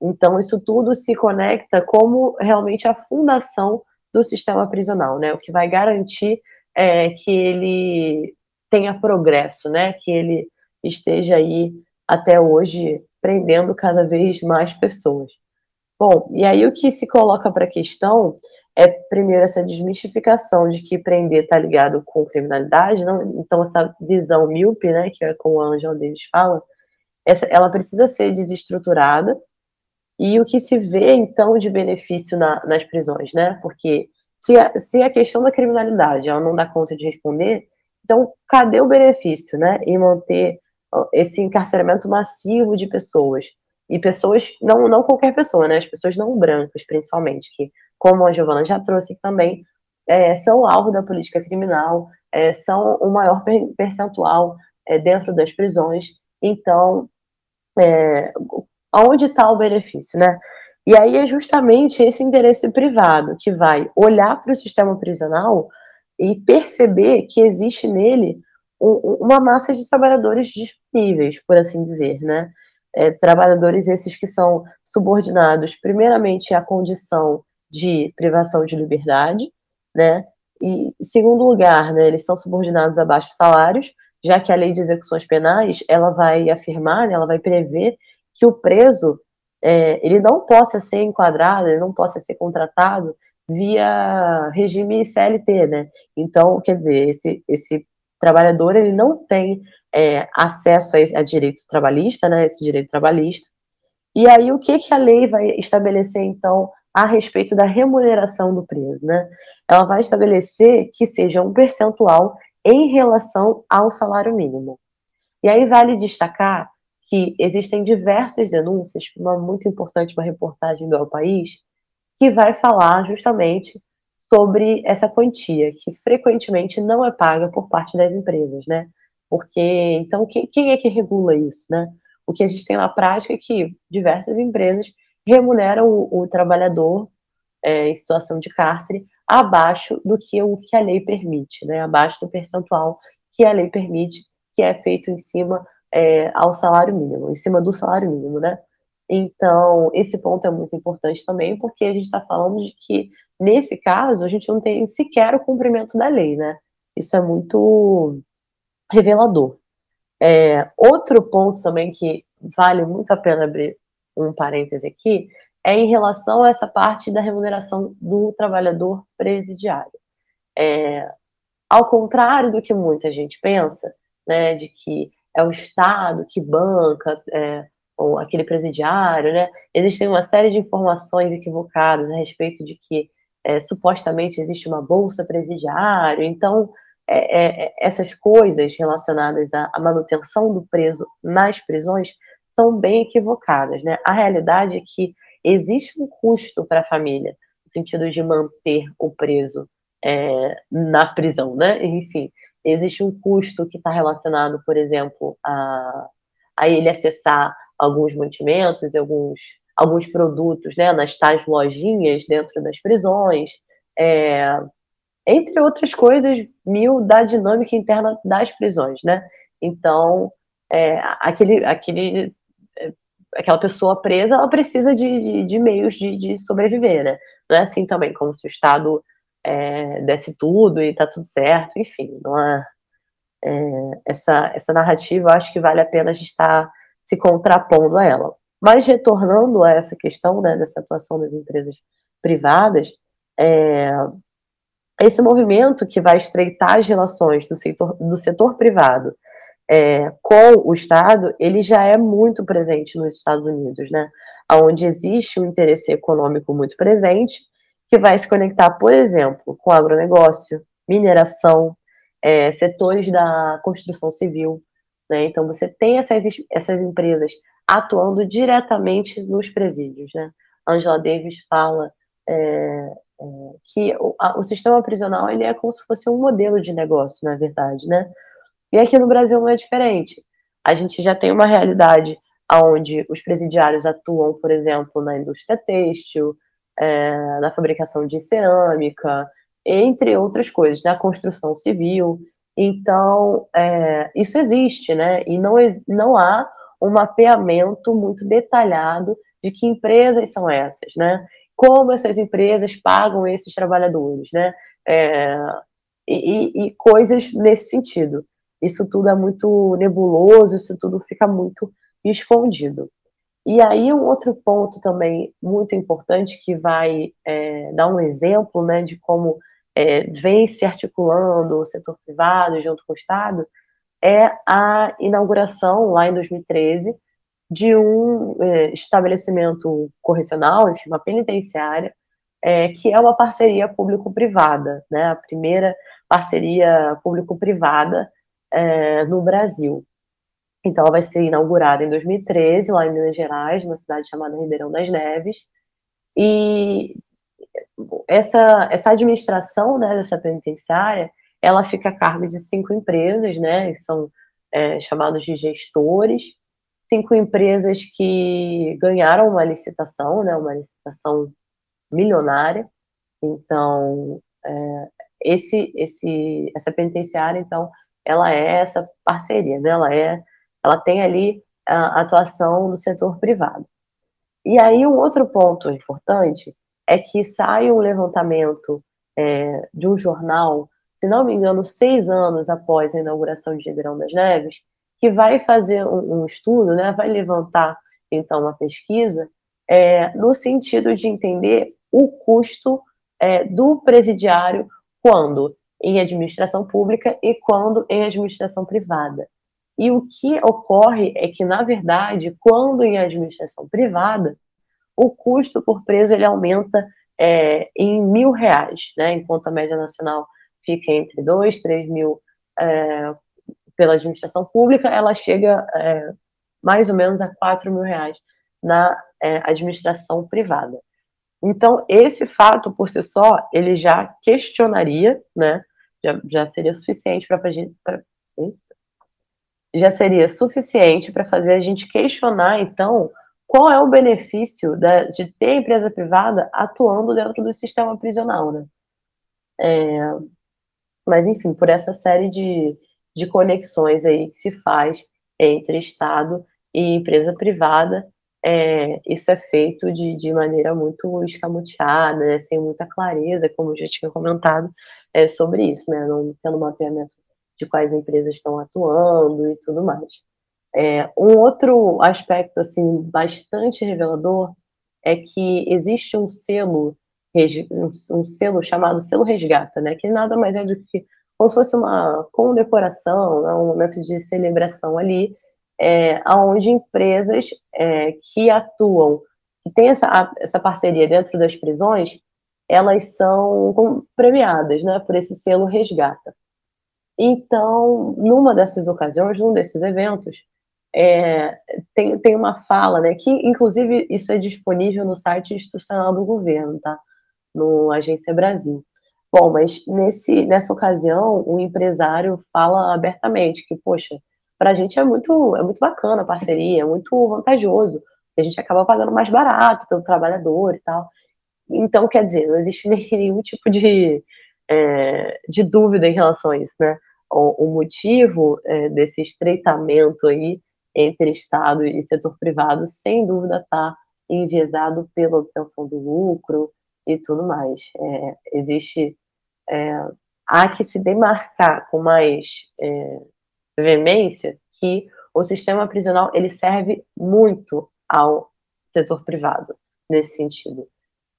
Então, isso tudo se conecta como realmente a fundação do sistema prisional, né? O que vai garantir é, que ele tenha progresso, né? Que ele esteja aí até hoje prendendo cada vez mais pessoas. Bom, e aí o que se coloca para questão é, primeiro, essa desmistificação de que prender está ligado com criminalidade, não? então essa visão míope, né, que é como a Angela Davis fala, essa, ela precisa ser desestruturada, e o que se vê, então, de benefício na, nas prisões, né, porque se a, se a questão da criminalidade ela não dá conta de responder, então cadê o benefício, né, em manter esse encarceramento massivo de pessoas? E pessoas, não, não qualquer pessoa, né, as pessoas não brancas, principalmente, que como a Giovana já trouxe também, é, são alvo da política criminal, é, são o maior percentual é, dentro das prisões. Então, é, onde está o benefício, né? E aí é justamente esse interesse privado que vai olhar para o sistema prisional e perceber que existe nele um, uma massa de trabalhadores disponíveis, por assim dizer, né? É, trabalhadores esses que são subordinados, primeiramente, à condição de privação de liberdade, né? E, segundo lugar, né, eles são subordinados a baixos salários, já que a lei de execuções penais ela vai afirmar, né, ela vai prever que o preso é, ele não possa ser enquadrado, ele não possa ser contratado via regime CLT, né? Então, quer dizer, esse, esse trabalhador ele não tem é, acesso a, a, direito trabalhista, né? Esse direito trabalhista. E aí, o que, que a lei vai estabelecer, então, a respeito da remuneração do preso, né? Ela vai estabelecer que seja um percentual em relação ao salário mínimo. E aí vale destacar que existem diversas denúncias, uma muito importante, uma reportagem do El País, que vai falar justamente sobre essa quantia, que frequentemente não é paga por parte das empresas, né? Porque, então, quem, quem é que regula isso, né? O que a gente tem na prática é que diversas empresas remuneram o, o trabalhador é, em situação de cárcere abaixo do que o que a lei permite, né? abaixo do percentual que a lei permite, que é feito em cima é, ao salário mínimo, em cima do salário mínimo, né? Então, esse ponto é muito importante também, porque a gente está falando de que, nesse caso, a gente não tem sequer o cumprimento da lei, né? Isso é muito revelador. É, outro ponto também que vale muito a pena abrir um parêntese aqui, é em relação a essa parte da remuneração do trabalhador presidiário. É, ao contrário do que muita gente pensa, né, de que é o Estado que banca é, ou aquele presidiário, né, existem uma série de informações equivocadas a respeito de que é, supostamente existe uma bolsa presidiário, então é, é, essas coisas relacionadas à, à manutenção do preso nas prisões são bem equivocadas, né? A realidade é que existe um custo para a família, no sentido de manter o preso é, na prisão, né? Enfim, existe um custo que está relacionado, por exemplo, a, a ele acessar alguns mantimentos, alguns, alguns produtos, né, nas tais lojinhas dentro das prisões, é, entre outras coisas, mil da dinâmica interna das prisões, né? Então, é, aquele, aquele aquela pessoa presa, ela precisa de, de, de meios de, de, sobreviver, né? Não é assim também, como se o Estado é, desse tudo e tá tudo certo, enfim, não é, é, essa, essa narrativa, acho que vale a pena a gente estar tá se contrapondo a ela. Mas retornando a essa questão, né, dessa atuação das empresas privadas, é, esse movimento que vai estreitar as relações do setor, do setor privado é, com o Estado, ele já é muito presente nos Estados Unidos, né? Onde existe um interesse econômico muito presente, que vai se conectar, por exemplo, com agronegócio, mineração, é, setores da construção civil. Né? Então, você tem essas, essas empresas atuando diretamente nos presídios. Né? Angela Davis fala é, é, que o, a, o, sistema prisional ele é como se fosse um modelo de negócio, na verdade, né? E aqui no Brasil não é diferente. a gente já tem uma realidade onde os presidiários atuam, por exemplo, na indústria têxtil, é, na fabricação de cerâmica, entre outras coisas, na construção civil. Então, é, isso existe, né? E não, não há um mapeamento muito detalhado de que empresas são essas, né? Como essas empresas pagam esses trabalhadores, né? É, e, e, coisas nesse sentido. Isso tudo é muito nebuloso, isso tudo fica muito escondido. E aí um outro ponto também muito importante que vai é, dar um exemplo, né, de como é, vem se articulando o setor privado junto com o Estado, é a inauguração, lá em 2013, de um é, estabelecimento correcional, enfim, uma penitenciária, é, que é uma parceria público-privada, né, a primeira parceria público-privada é, no Brasil. Então, ela vai ser inaugurada em 2013, lá em Minas Gerais, numa cidade chamada Ribeirão das Neves, e essa, essa administração né, dessa penitenciária, ela fica a cargo de cinco empresas, né, são é, chamados de gestores, cinco empresas que ganharam uma licitação, né, uma licitação milionária, então, é, esse, esse, essa penitenciária, então, ela é essa parceria, né, ela, é, ela tem ali a atuação do setor privado. E aí, um outro ponto importante é que sai um levantamento é, de um jornal, se não me engano, seis anos após a inauguração de Ribeirão das Neves, que vai fazer um, um estudo, né, vai levantar, então, uma pesquisa, é, no sentido de entender o custo é, do presidiário quando em administração pública e quando em administração privada. E o que ocorre é que, na verdade, quando em administração privada, o custo por preso ele aumenta é, em mil reais, né, enquanto a média nacional fica entre dois, três mil é, pela administração pública, ela chega é, mais ou menos a quatro mil reais na é, administração privada. Então, esse fato por si só, ele já questionaria, né, já, já seria suficiente para já seria suficiente para fazer a gente questionar, então, qual é o benefício da, de ter empresa privada atuando dentro do sistema prisional, né? É, mas, enfim, por essa série de, de conexões aí que se faz entre Estado e empresa privada, é, isso é feito de, de maneira muito escamoteada, né, sem muita clareza, como eu já tinha comentado é, sobre isso, né, não tendo mapeamento de quais empresas estão atuando e tudo mais. É, um outro aspecto assim bastante revelador é que existe um selo um selo chamado selo resgata, né, que nada mais é do que como se fosse uma condecoração, né, um momento de celebração ali, é, onde empresas é, que atuam, que têm essa, essa parceria dentro das prisões, elas são premiadas, né, por esse selo resgata. Então, numa dessas ocasiões, num desses eventos, é, tem, tem uma fala, né, que inclusive isso é disponível no site institucional do governo, tá? No Agência Brasil. Bom, mas nesse, nessa ocasião, o empresário fala abertamente que, poxa, para a gente é muito, é muito bacana a parceria, é muito vantajoso, a gente acaba pagando mais barato pelo trabalhador e tal. Então, quer dizer, não existe nenhum tipo de, é, de dúvida em relação a isso, né? O, o motivo é, desse estreitamento aí entre Estado e setor privado, sem dúvida está enviesado pela obtenção do lucro e tudo mais. É, existe, é, há que se demarcar com mais é, veemência que o sistema prisional ele serve muito ao setor privado nesse sentido,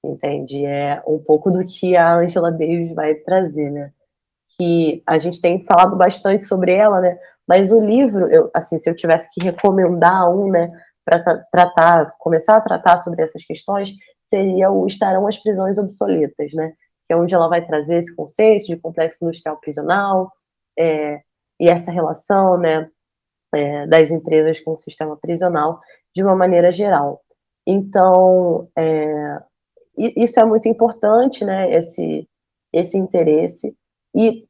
entende? É um pouco do que a Angela Davis vai trazer, né? Que a gente tem falado bastante sobre ela, né? Mas o livro, eu, assim, se eu tivesse que recomendar um, né, para tratar, começar a tratar sobre essas questões, seria o Estarão as Prisões Obsoletas, né, que é onde ela vai trazer esse conceito de complexo industrial prisional é, e essa relação, né, é, das empresas com o sistema prisional de uma maneira geral. Então, é, isso é muito importante, né, esse, esse interesse, e,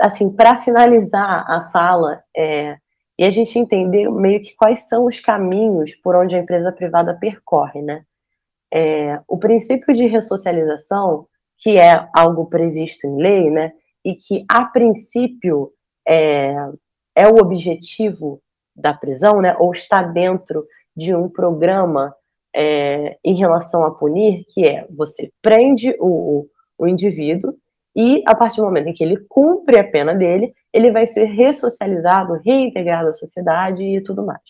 assim, para finalizar a fala, é, e a gente entender meio que quais são os caminhos por onde a empresa privada percorre, né? É, o princípio de ressocialização, que é algo previsto em lei, né, e que a princípio é, é o objetivo da prisão, né, ou está dentro de um programa é, em relação a punir, que é você prende o, o indivíduo e a partir do momento em que ele cumpre a pena dele, ele vai ser ressocializado, reintegrado à sociedade e tudo mais.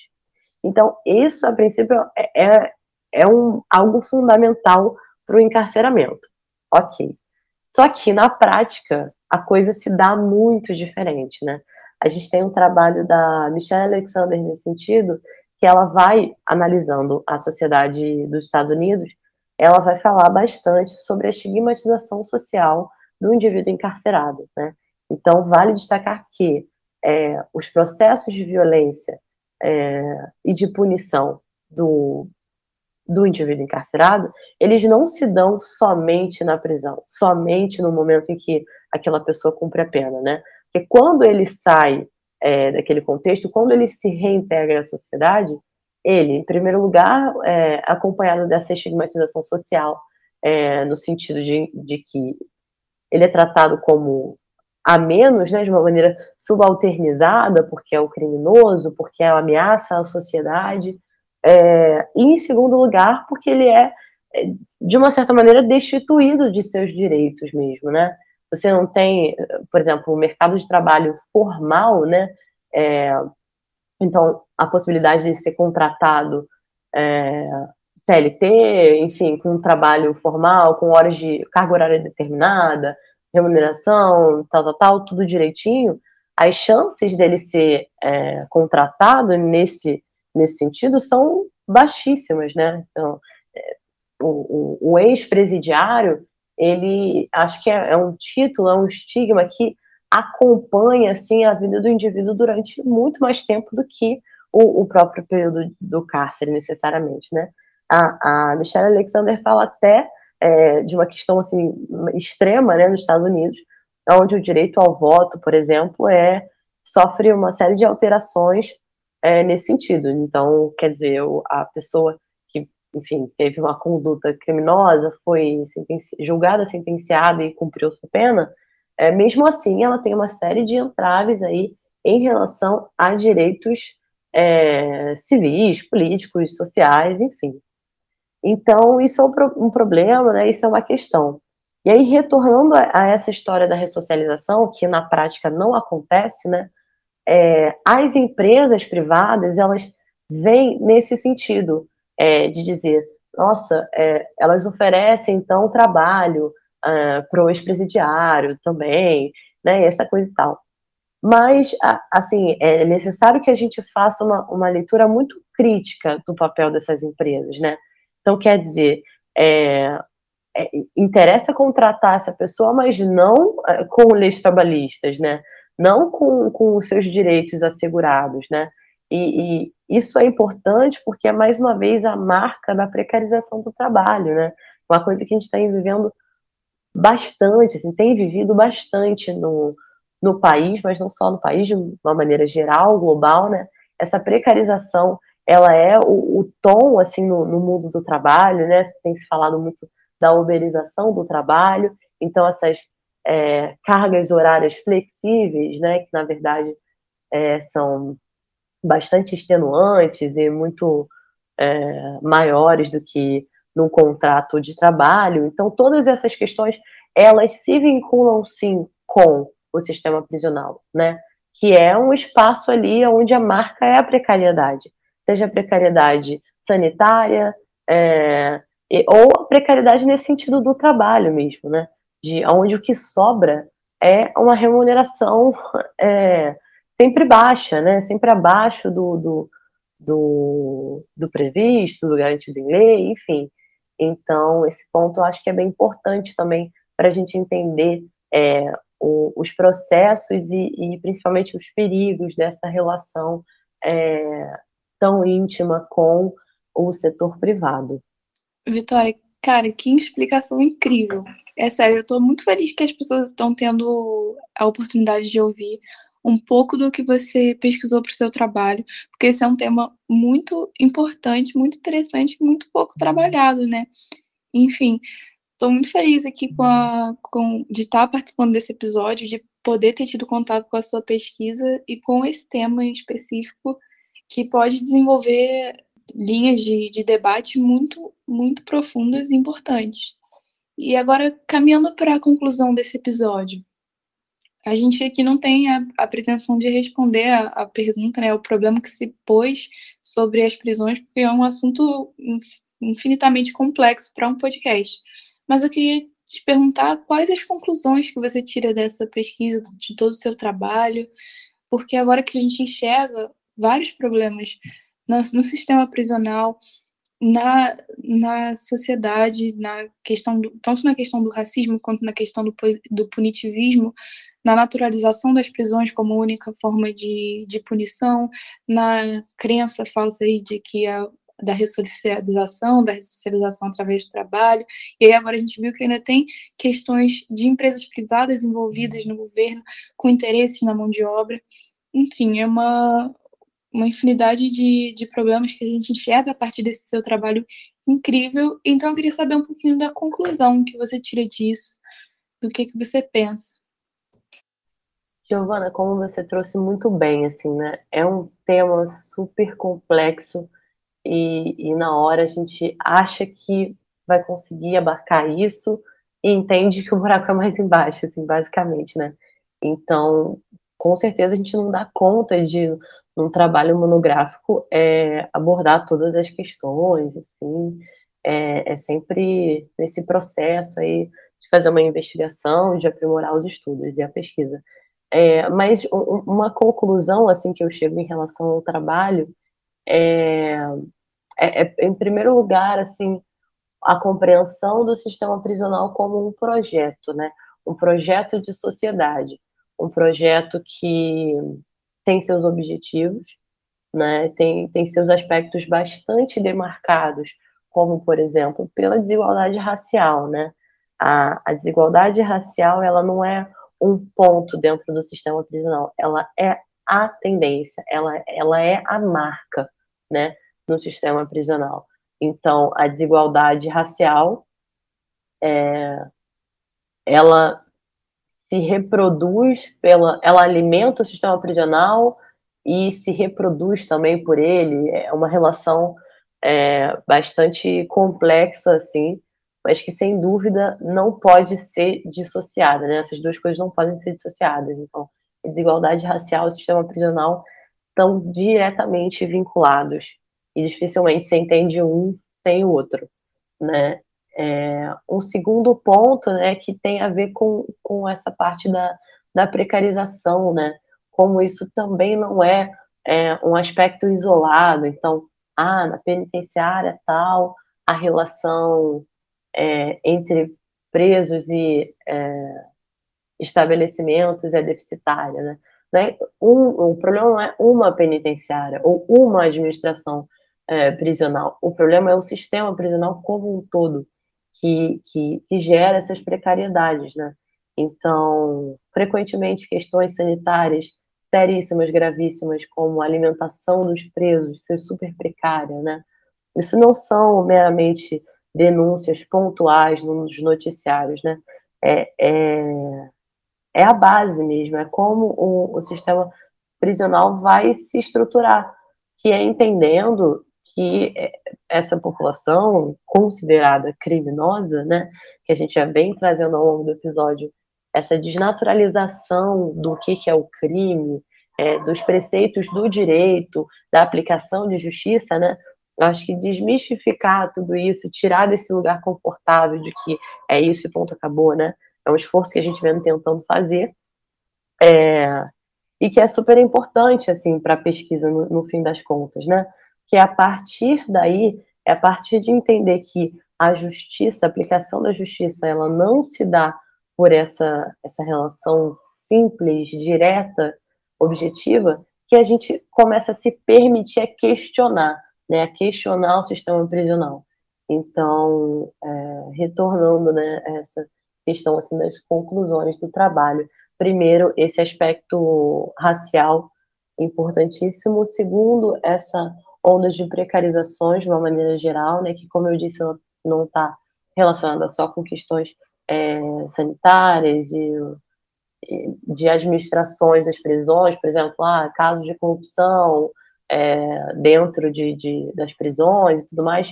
Então, isso, a princípio, é, é, um, algo fundamental para o encarceramento. Ok. Só que, na prática, a coisa se dá muito diferente, né? A gente tem um trabalho da Michelle Alexander nesse sentido, que ela vai analisando a sociedade dos Estados Unidos, ela vai falar bastante sobre a estigmatização social do indivíduo encarcerado, né? Então, vale destacar que é, os processos de violência é, e de punição do, do indivíduo encarcerado, eles não se dão somente na prisão, somente no momento em que aquela pessoa cumpre a pena, né? Porque quando ele sai é, daquele contexto, quando ele se reintegra à sociedade, ele, em primeiro lugar, é acompanhado dessa estigmatização social, é, no sentido de, de que ele é tratado como a menos, né, de uma maneira subalternizada, porque é o criminoso, porque é uma ameaça à sociedade, é, e em segundo lugar, porque ele é, é, de uma certa maneira, destituído de seus direitos mesmo, né? Você não tem, por exemplo, o mercado de trabalho formal, né? É, então, a possibilidade de ser contratado é, CLT, enfim, com um trabalho formal, com horas de carga horária determinada, remuneração, tal, tal, tal, tudo direitinho, as chances dele ser é, contratado nesse, nesse sentido são baixíssimas, né? Então, é, o, o, o ex-presidiário, ele, acho que é, é, um título, é um estigma que acompanha, assim, a vida do indivíduo durante muito mais tempo do que o, o próprio período do cárcere, necessariamente, né? A, a Michelle Alexander fala até é, de uma questão assim extrema, né, nos Estados Unidos, onde o direito ao voto, por exemplo, é sofre uma série de alterações é, nesse sentido. Então, quer dizer, a pessoa que, enfim, teve uma conduta criminosa, foi sentenci julgada, sentenciada e cumpriu sua pena, é, mesmo assim, ela tem uma série de entraves aí em relação a direitos é, civis, políticos, sociais, enfim. Então, isso é um, um, problema, né? Isso é uma questão. E aí, retornando a, a, essa história da ressocialização, que na prática não acontece, né? É, as empresas privadas, elas vêm nesse sentido é, de dizer, nossa, é, elas oferecem, então, trabalho uh, ah, para o ex-presidiário também, né? Essa coisa e tal. Mas, assim, é necessário que a gente faça uma, uma leitura muito crítica do papel dessas empresas, né? Então, quer dizer, é, é, interessa contratar essa pessoa, mas não é, com leis trabalhistas, né? Não com, com os seus direitos assegurados, né? E, e, isso é importante porque é, mais uma vez, a marca da precarização do trabalho, né? Uma coisa que a gente está vivendo bastante, assim, tem vivido bastante no, no país, mas não só no país, de uma maneira geral, global, né? Essa precarização ela é o, o tom, assim, no, no, mundo do trabalho, né, tem se falado muito da uberização do trabalho, então essas é, cargas horárias flexíveis, né, que na verdade é, são bastante extenuantes e muito é, maiores do que num contrato de trabalho. Então, todas essas questões, elas se vinculam, sim, com o sistema prisional, né, que é um espaço ali onde a marca é a precariedade seja precariedade sanitária, é, ou a precariedade nesse sentido do trabalho mesmo, né? De onde o que sobra é uma remuneração é, sempre baixa, né? Sempre abaixo do, do, do, do previsto, do garantido em lei, enfim. Então, esse ponto eu acho que é bem importante também para a gente entender é, o, os processos e, e, principalmente os perigos dessa relação é, tão íntima com o setor privado. Vitória, cara, que explicação incrível. É sério, eu estou muito feliz que as pessoas estão tendo a oportunidade de ouvir um pouco do que você pesquisou para o seu trabalho, porque esse é um tema muito importante, muito interessante, muito pouco trabalhado, né? Enfim, estou muito feliz aqui com a, com, de estar tá participando desse episódio, de poder ter tido contato com a sua pesquisa e com esse tema em específico, que pode desenvolver linhas de, de debate muito, muito profundas e importantes. E agora, caminhando para a conclusão desse episódio, a gente aqui não tem a, a pretensão de responder a, a, pergunta, né, o problema que se pôs sobre as prisões, porque é um assunto infinitamente complexo para um podcast. Mas eu queria te perguntar quais as conclusões que você tira dessa pesquisa, de todo o seu trabalho, porque agora que a gente enxerga vários problemas no, sistema prisional, na, na sociedade, na questão do, tanto na questão do racismo quanto na questão do, do punitivismo, na naturalização das prisões como única forma de, de punição, na crença falsa aí de que a da ressocialização, da ressocialização através do trabalho. E aí agora a gente viu que ainda tem questões de empresas privadas envolvidas no governo com interesses na mão de obra. Enfim, é uma, uma infinidade de, de problemas que a gente enxerga a partir desse seu trabalho incrível. Então eu queria saber um pouquinho da conclusão que você tira disso, do que, que você pensa. Giovana, como você trouxe muito bem, assim, né? É um tema super complexo e, e na hora a gente acha que vai conseguir abarcar isso e entende que o buraco é mais embaixo, assim, basicamente, né? Então, com certeza a gente não dá conta de, num trabalho monográfico, é, abordar todas as questões, enfim, é, é sempre nesse processo aí de fazer uma investigação, de aprimorar os estudos e a pesquisa. É, mas uma conclusão assim que eu chego em relação ao trabalho é, é, é, em primeiro lugar assim a compreensão do sistema prisional como um projeto, né? Um projeto de sociedade, um projeto que tem seus objetivos, né? Tem tem seus aspectos bastante demarcados, como por exemplo pela desigualdade racial, né? A, a desigualdade racial ela não é um ponto dentro do sistema prisional, ela é a tendência, ela, ela é a marca, né, no sistema prisional. Então, a desigualdade racial, é, ela se reproduz pela, ela alimenta o sistema prisional e se reproduz também por ele. É uma relação é, bastante complexa, assim, mas que sem dúvida não pode ser dissociada, né? Essas duas coisas não podem ser dissociadas. Então, desigualdade racial e sistema prisional estão diretamente vinculados e dificilmente se entende um sem o outro, né? É, um segundo ponto, né, que tem a ver com, com essa parte da, da precarização, né? Como isso também não é, é um aspecto isolado. Então, ah, na penitenciária tal, a relação é, entre presos e é, estabelecimentos é deficitária. Né? Né? Um, o problema não é uma penitenciária ou uma administração é, prisional, o problema é o sistema prisional como um todo, que, que, que gera essas precariedades. Né? Então, frequentemente, questões sanitárias seríssimas, gravíssimas, como a alimentação dos presos ser super precária, né? Isso não são meramente denúncias pontuais nos noticiários, né? É, é, é a base mesmo, é como o, o sistema prisional vai se estruturar, que é entendendo que essa população considerada criminosa, né, que a gente já vem trazendo ao longo do episódio, essa desnaturalização do que, que é o crime, é, dos preceitos do direito, da aplicação de justiça, né, acho que desmistificar tudo isso, tirar desse lugar confortável de que é isso e ponto acabou, né? É um esforço que a gente vem tentando fazer. É, e que é super importante, assim, para a pesquisa no, no, fim das contas, né? Que a partir daí, é a partir de entender que a justiça, a aplicação da justiça, ela não se dá por essa, essa relação simples, direta, objetiva, que a gente começa a se permitir a questionar né, a questionar o sistema prisional. Então, é, retornando né, essa questão assim, das conclusões do trabalho, primeiro, esse aspecto racial importantíssimo. Segundo, essa onda de precarizações de uma maneira geral, né, que, como eu disse, não está relacionada só com questões é, sanitárias e, de administrações das prisões, por exemplo, ah, casos de corrupção é, dentro de, de, das prisões e tudo mais.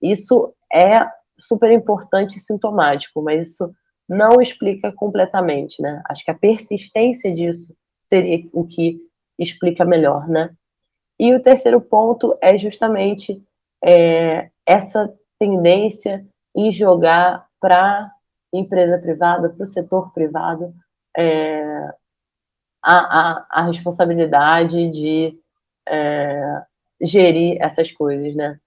Isso é super importante e sintomático, mas isso não explica completamente, né? Acho que a persistência disso seria o que explica melhor, né? E o terceiro ponto é justamente é, essa tendência em jogar para empresa privada, para o setor privado, é, a, a, a, responsabilidade de é, gerir essas coisas, né?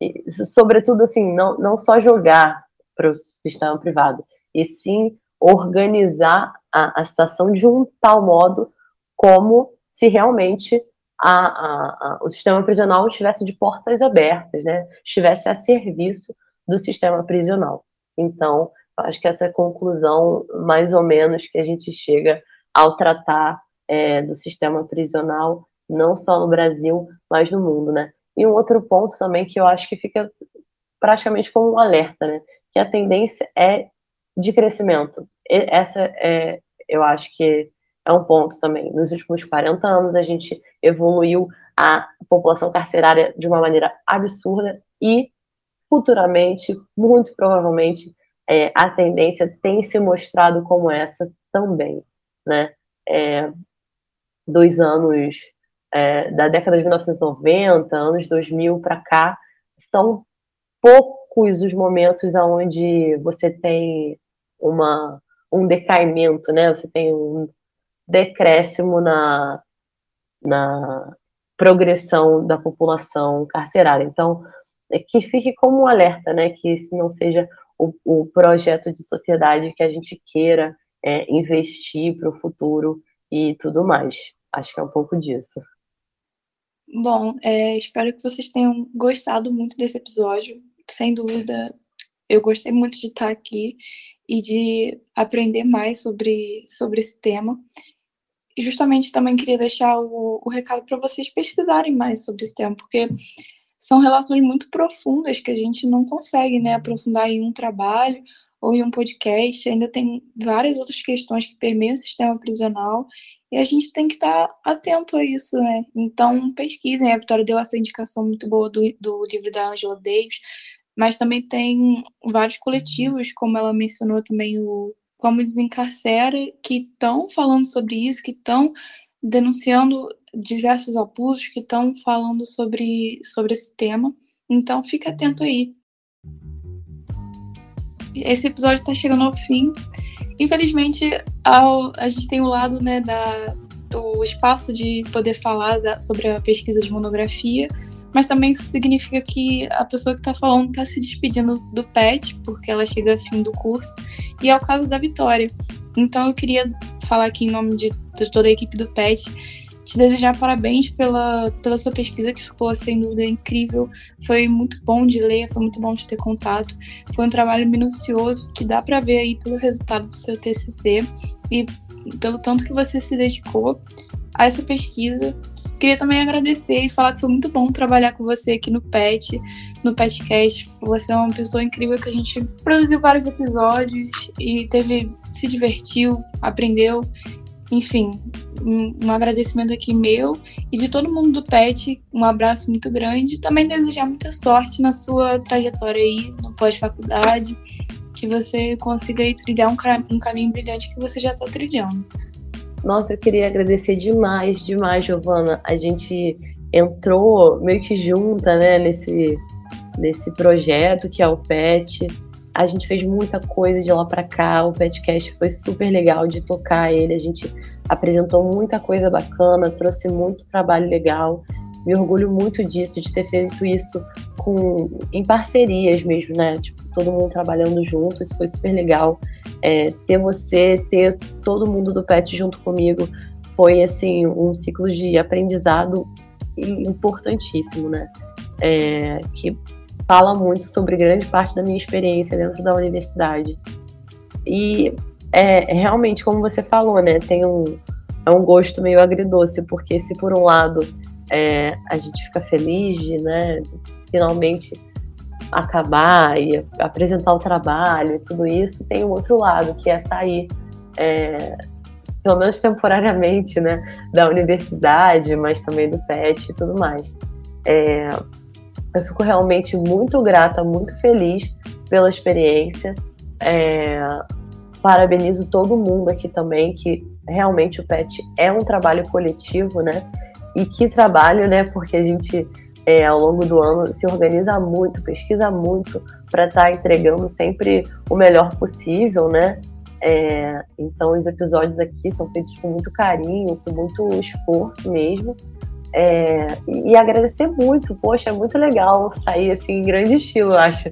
E, sobretudo, assim, não, não só jogar para o sistema privado, e sim organizar a, a situação de um tal modo como se realmente a, a, o sistema prisional estivesse de portas abertas, né? estivesse a serviço do sistema prisional. Então, acho que essa é conclusão, mais ou menos, que a gente chega ao tratar é, do sistema prisional, não só no Brasil, mas no mundo, né? E um outro ponto também que eu acho que fica praticamente como um alerta, né? Que a tendência é de crescimento. Essa é, eu acho que é um ponto também. Nos últimos 40 anos, a gente evoluiu a população carcerária de uma maneira absurda e futuramente, muito provavelmente, é, a tendência tem se mostrado como essa também, né? É, anos é, da década de 1990, anos 2000 para cá, são poucos os momentos onde você tem uma, um decaimento, né? Você tem um decréscimo na, na progressão da população carcerária. Então, é que fique como um alerta, né? Que esse não seja o, o projeto de sociedade que a gente queira é, investir para o futuro e tudo mais. Acho que é um pouco disso. Bom, é, espero que vocês tenham gostado muito desse episódio. Sem dúvida, eu gostei muito de estar aqui e de aprender mais sobre, sobre esse tema. E justamente também queria deixar o, o recado para vocês pesquisarem mais sobre esse tema, porque são relações muito profundas que a gente não consegue né, aprofundar em um trabalho ou em um podcast. Ainda tem várias outras questões que permeiam o sistema prisional e a gente tem que estar atento a isso, né? Então, pesquisem. A Vitória deu essa indicação muito boa do, do livro da Angela Davis, mas também tem vários coletivos, como ela mencionou também o Como Desencarcera, que estão falando sobre isso, que estão denunciando diversos abusos, que estão falando sobre, sobre esse tema. Então, fique atento aí. Esse episódio está chegando ao fim. Infelizmente, ao, a gente tem o lado né, da, do espaço de poder falar da, sobre a pesquisa de monografia, mas também isso significa que a pessoa que está falando está se despedindo do PET, porque ela chega ao fim do curso, e é o caso da Vitória. Então eu queria falar aqui em nome de, de toda a equipe do PET, te desejar parabéns pela, pela sua pesquisa, que ficou sem dúvida incrível. Foi muito bom de ler, foi muito bom de ter contato. Foi um trabalho minucioso que dá para ver aí pelo resultado do seu TCC e pelo tanto que você se dedicou a essa pesquisa Queria também agradecer e falar que foi muito bom trabalhar com você aqui no PET, no PETcast. Você é uma pessoa incrível que a gente produziu vários episódios e teve se divertiu, aprendeu. Enfim, um, agradecimento aqui meu e de todo mundo do PET. Um abraço muito grande. Também desejar muita sorte na sua trajetória aí no pós-faculdade. Que você consiga trilhar um, um caminho brilhante que você já está trilhando. Nossa, eu queria agradecer demais, demais, Giovana. A gente entrou meio que junta, né, nesse, nesse projeto que é o PET. A gente fez muita coisa de lá para cá. O Petcast foi super legal de tocar ele. A gente apresentou muita coisa bacana, trouxe muito trabalho legal. Me orgulho muito disso, de ter feito isso com, em parcerias mesmo, né? Tipo, todo mundo trabalhando junto, isso foi super legal. É, ter você, ter todo mundo do PET junto comigo, foi assim um ciclo de aprendizado importantíssimo, né? É, que fala muito sobre grande parte da minha experiência dentro da universidade. E é realmente, como você falou, né? Tem um, é um gosto meio agridoce, porque se por um lado é, a gente fica feliz de, né, finalmente acabar e apresentar o trabalho e tudo isso, tem um outro lado, que é sair, é, pelo menos temporariamente, né, da universidade, mas também do PET e tudo mais. É, eu fico realmente muito grata, muito feliz pela experiência. É, parabenizo todo mundo aqui também, que realmente o PET é um trabalho coletivo, né? E que trabalho, né? Porque a gente, é, ao longo do ano, se organiza muito, pesquisa muito para estar tá entregando sempre o melhor possível, né? É, então, os episódios aqui são feitos com muito carinho, com muito esforço mesmo. É, e, agradecer muito, poxa, é muito legal sair assim em grande estilo, eu acho,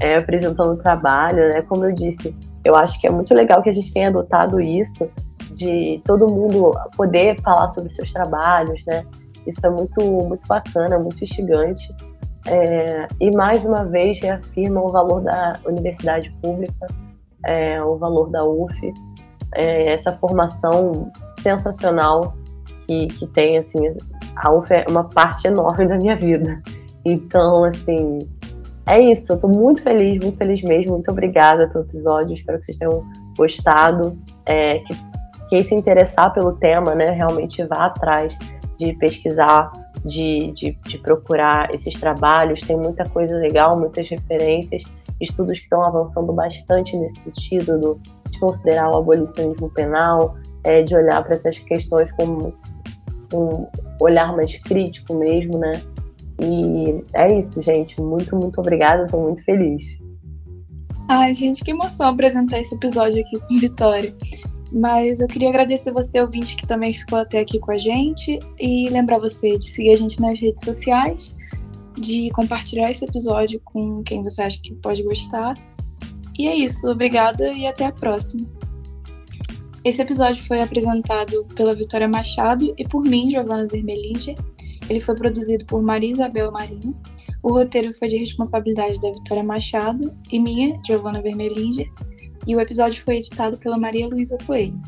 é, apresentando o trabalho, né? Como eu disse, eu acho que é muito legal que a gente tenha adotado isso, de todo mundo poder falar sobre seus trabalhos, né? Isso é muito, muito bacana, muito instigante. É, e mais uma vez reafirma o valor da universidade pública, é, o valor da UF, é, essa formação sensacional que, que tem, assim, a UF é uma parte enorme da minha vida. Então, assim, é isso. Eu tô muito feliz, muito feliz mesmo. Muito obrigada pelo episódio. Espero que vocês tenham gostado. É, que quem se interessar pelo tema, né, realmente vá atrás de pesquisar, de, de, de procurar esses trabalhos. Tem muita coisa legal, muitas referências, estudos que estão avançando bastante nesse sentido do, de considerar o abolicionismo penal, é, de olhar para essas questões com um olhar mais crítico mesmo, né? E é isso, gente. Muito, muito obrigada. Estou muito feliz. Ai, gente, que emoção apresentar esse episódio aqui com Vitória. Mas eu queria agradecer você, ouvinte, que também ficou até aqui com a gente. E lembrar você de seguir a gente nas redes sociais, de compartilhar esse episódio com quem você acha que pode gostar. E é isso. Obrigada e até a próxima. Esse episódio foi apresentado pela Vitória Machado e por mim, Giovana Vermelinger. Ele foi produzido por Maria Isabel Marinho. O roteiro foi de responsabilidade da Vitória Machado e minha, Giovana Vermelinger e o episódio foi editado pela Maria Luísa Coelho.